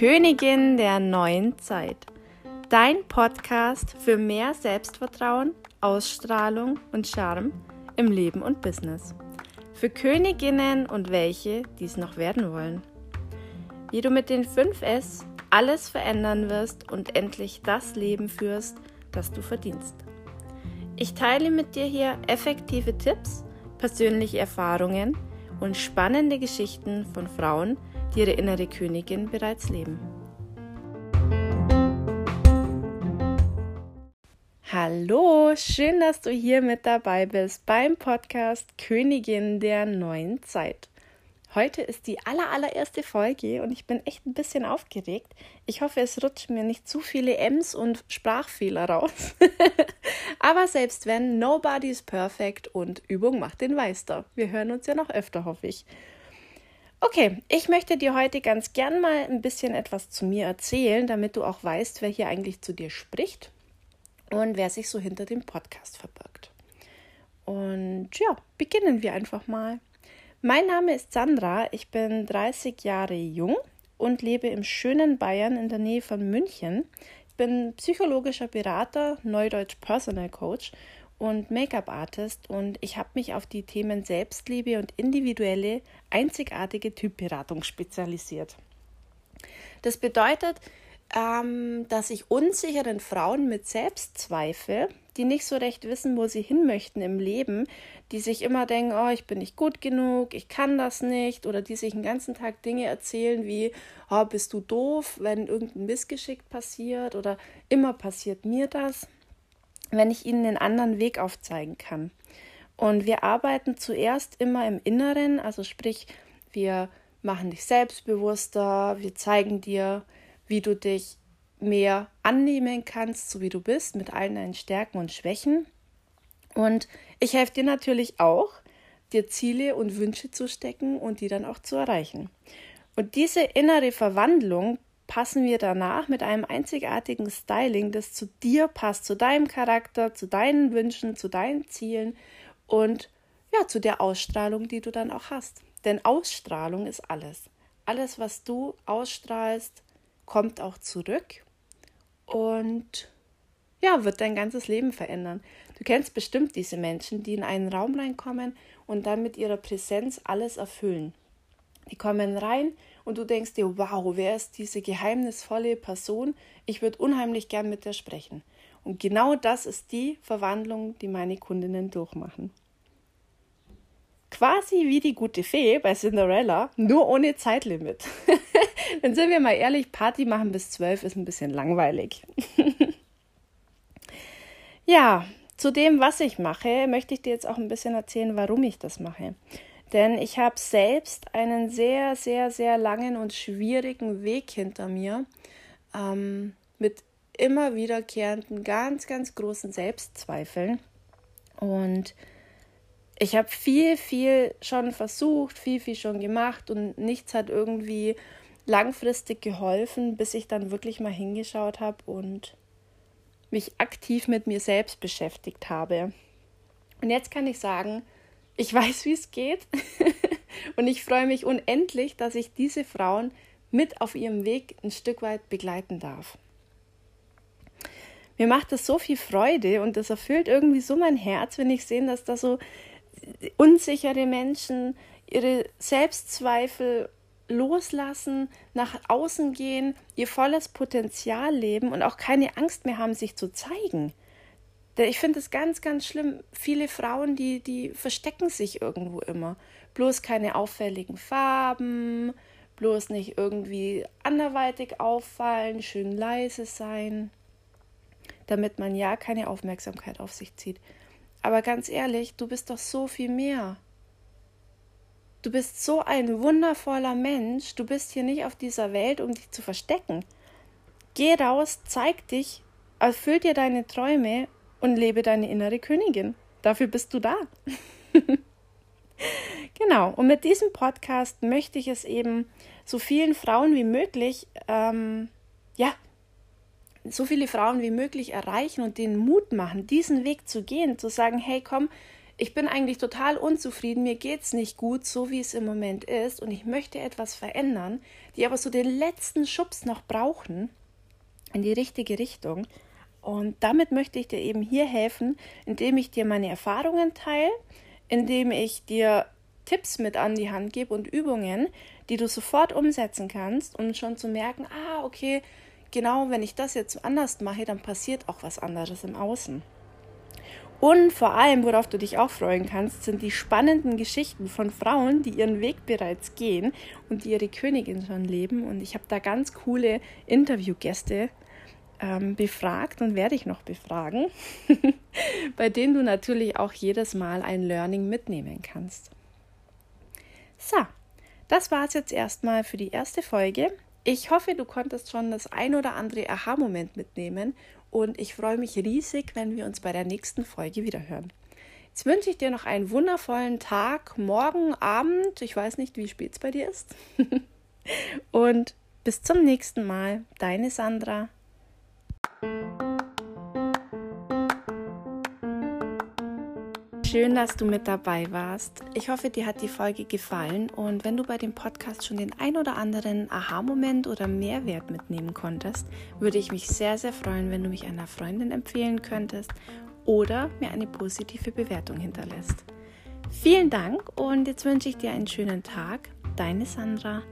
Königin der neuen Zeit. Dein Podcast für mehr Selbstvertrauen, Ausstrahlung und Charme im Leben und Business. Für Königinnen und welche, die es noch werden wollen. Wie du mit den 5S alles verändern wirst und endlich das Leben führst, das du verdienst. Ich teile mit dir hier effektive Tipps, persönliche Erfahrungen und spannende Geschichten von Frauen, die ihre innere Königin bereits leben. Hallo, schön, dass du hier mit dabei bist beim Podcast Königin der neuen Zeit. Heute ist die aller, allererste Folge und ich bin echt ein bisschen aufgeregt. Ich hoffe, es rutschen mir nicht zu viele Ms und Sprachfehler raus. Aber selbst wenn, nobody is perfect und Übung macht den Meister. Wir hören uns ja noch öfter, hoffe ich. Okay, ich möchte dir heute ganz gern mal ein bisschen etwas zu mir erzählen, damit du auch weißt, wer hier eigentlich zu dir spricht und wer sich so hinter dem Podcast verbirgt. Und ja, beginnen wir einfach mal. Mein Name ist Sandra, ich bin 30 Jahre jung und lebe im schönen Bayern in der Nähe von München. Ich bin psychologischer Berater, Neudeutsch Personal Coach und Make-up-Artist und ich habe mich auf die Themen Selbstliebe und individuelle, einzigartige Typberatung spezialisiert. Das bedeutet, ähm, dass ich unsicheren Frauen mit Selbstzweifel, die nicht so recht wissen, wo sie hin möchten im Leben, die sich immer denken, oh, ich bin nicht gut genug, ich kann das nicht, oder die sich den ganzen Tag Dinge erzählen wie, oh, bist du doof, wenn irgendein Missgeschick passiert, oder immer passiert mir das, wenn ich ihnen einen anderen Weg aufzeigen kann. Und wir arbeiten zuerst immer im Inneren, also sprich, wir machen dich selbstbewusster, wir zeigen dir, wie du dich mehr annehmen kannst, so wie du bist, mit allen deinen Stärken und Schwächen. Und ich helfe dir natürlich auch, dir Ziele und Wünsche zu stecken und die dann auch zu erreichen. Und diese innere Verwandlung passen wir danach mit einem einzigartigen Styling, das zu dir passt, zu deinem Charakter, zu deinen Wünschen, zu deinen Zielen und ja, zu der Ausstrahlung, die du dann auch hast. Denn Ausstrahlung ist alles. Alles, was du ausstrahlst, kommt auch zurück und ja, wird dein ganzes Leben verändern. Du kennst bestimmt diese Menschen, die in einen Raum reinkommen und dann mit ihrer Präsenz alles erfüllen. Die kommen rein und du denkst dir, wow, wer ist diese geheimnisvolle Person? Ich würde unheimlich gern mit der sprechen. Und genau das ist die Verwandlung, die meine Kundinnen durchmachen. Quasi wie die gute Fee bei Cinderella, nur ohne Zeitlimit. Dann sind wir mal ehrlich, Party machen bis zwölf ist ein bisschen langweilig. ja, zu dem, was ich mache, möchte ich dir jetzt auch ein bisschen erzählen, warum ich das mache. Denn ich habe selbst einen sehr, sehr, sehr langen und schwierigen Weg hinter mir ähm, mit immer wiederkehrenden, ganz, ganz großen Selbstzweifeln. Und ich habe viel, viel schon versucht, viel, viel schon gemacht und nichts hat irgendwie langfristig geholfen, bis ich dann wirklich mal hingeschaut habe und mich aktiv mit mir selbst beschäftigt habe. Und jetzt kann ich sagen, ich weiß, wie es geht und ich freue mich unendlich, dass ich diese Frauen mit auf ihrem Weg ein Stück weit begleiten darf. Mir macht das so viel Freude und das erfüllt irgendwie so mein Herz, wenn ich sehe, dass da so unsichere Menschen ihre Selbstzweifel loslassen, nach außen gehen, ihr volles Potenzial leben und auch keine Angst mehr haben, sich zu zeigen. Ich finde es ganz, ganz schlimm. Viele Frauen, die, die verstecken sich irgendwo immer. Bloß keine auffälligen Farben, bloß nicht irgendwie anderweitig auffallen, schön leise sein, damit man ja keine Aufmerksamkeit auf sich zieht. Aber ganz ehrlich, du bist doch so viel mehr. Du bist so ein wundervoller Mensch. Du bist hier nicht auf dieser Welt, um dich zu verstecken. Geh raus, zeig dich, erfüll dir deine Träume und lebe deine innere Königin. Dafür bist du da. genau. Und mit diesem Podcast möchte ich es eben so vielen Frauen wie möglich, ähm, ja, so viele Frauen wie möglich erreichen und den Mut machen, diesen Weg zu gehen, zu sagen, hey, komm, ich bin eigentlich total unzufrieden, mir geht es nicht gut, so wie es im Moment ist und ich möchte etwas verändern, die aber so den letzten Schubs noch brauchen in die richtige Richtung. Und damit möchte ich dir eben hier helfen, indem ich dir meine Erfahrungen teile, indem ich dir Tipps mit an die Hand gebe und Übungen, die du sofort umsetzen kannst, um schon zu merken, ah, okay, genau, wenn ich das jetzt anders mache, dann passiert auch was anderes im Außen. Und vor allem, worauf du dich auch freuen kannst, sind die spannenden Geschichten von Frauen, die ihren Weg bereits gehen und die ihre Königin schon leben. Und ich habe da ganz coole Interviewgäste ähm, befragt und werde ich noch befragen, bei denen du natürlich auch jedes Mal ein Learning mitnehmen kannst. So, das war es jetzt erstmal für die erste Folge. Ich hoffe, du konntest schon das ein oder andere Aha-Moment mitnehmen und ich freue mich riesig, wenn wir uns bei der nächsten Folge wieder hören. Jetzt wünsche ich dir noch einen wundervollen Tag, morgen, Abend, ich weiß nicht, wie spät es bei dir ist. und bis zum nächsten Mal, deine Sandra. Schön, dass du mit dabei warst. Ich hoffe, dir hat die Folge gefallen und wenn du bei dem Podcast schon den ein oder anderen Aha-Moment oder Mehrwert mitnehmen konntest, würde ich mich sehr, sehr freuen, wenn du mich einer Freundin empfehlen könntest oder mir eine positive Bewertung hinterlässt. Vielen Dank und jetzt wünsche ich dir einen schönen Tag. Deine Sandra.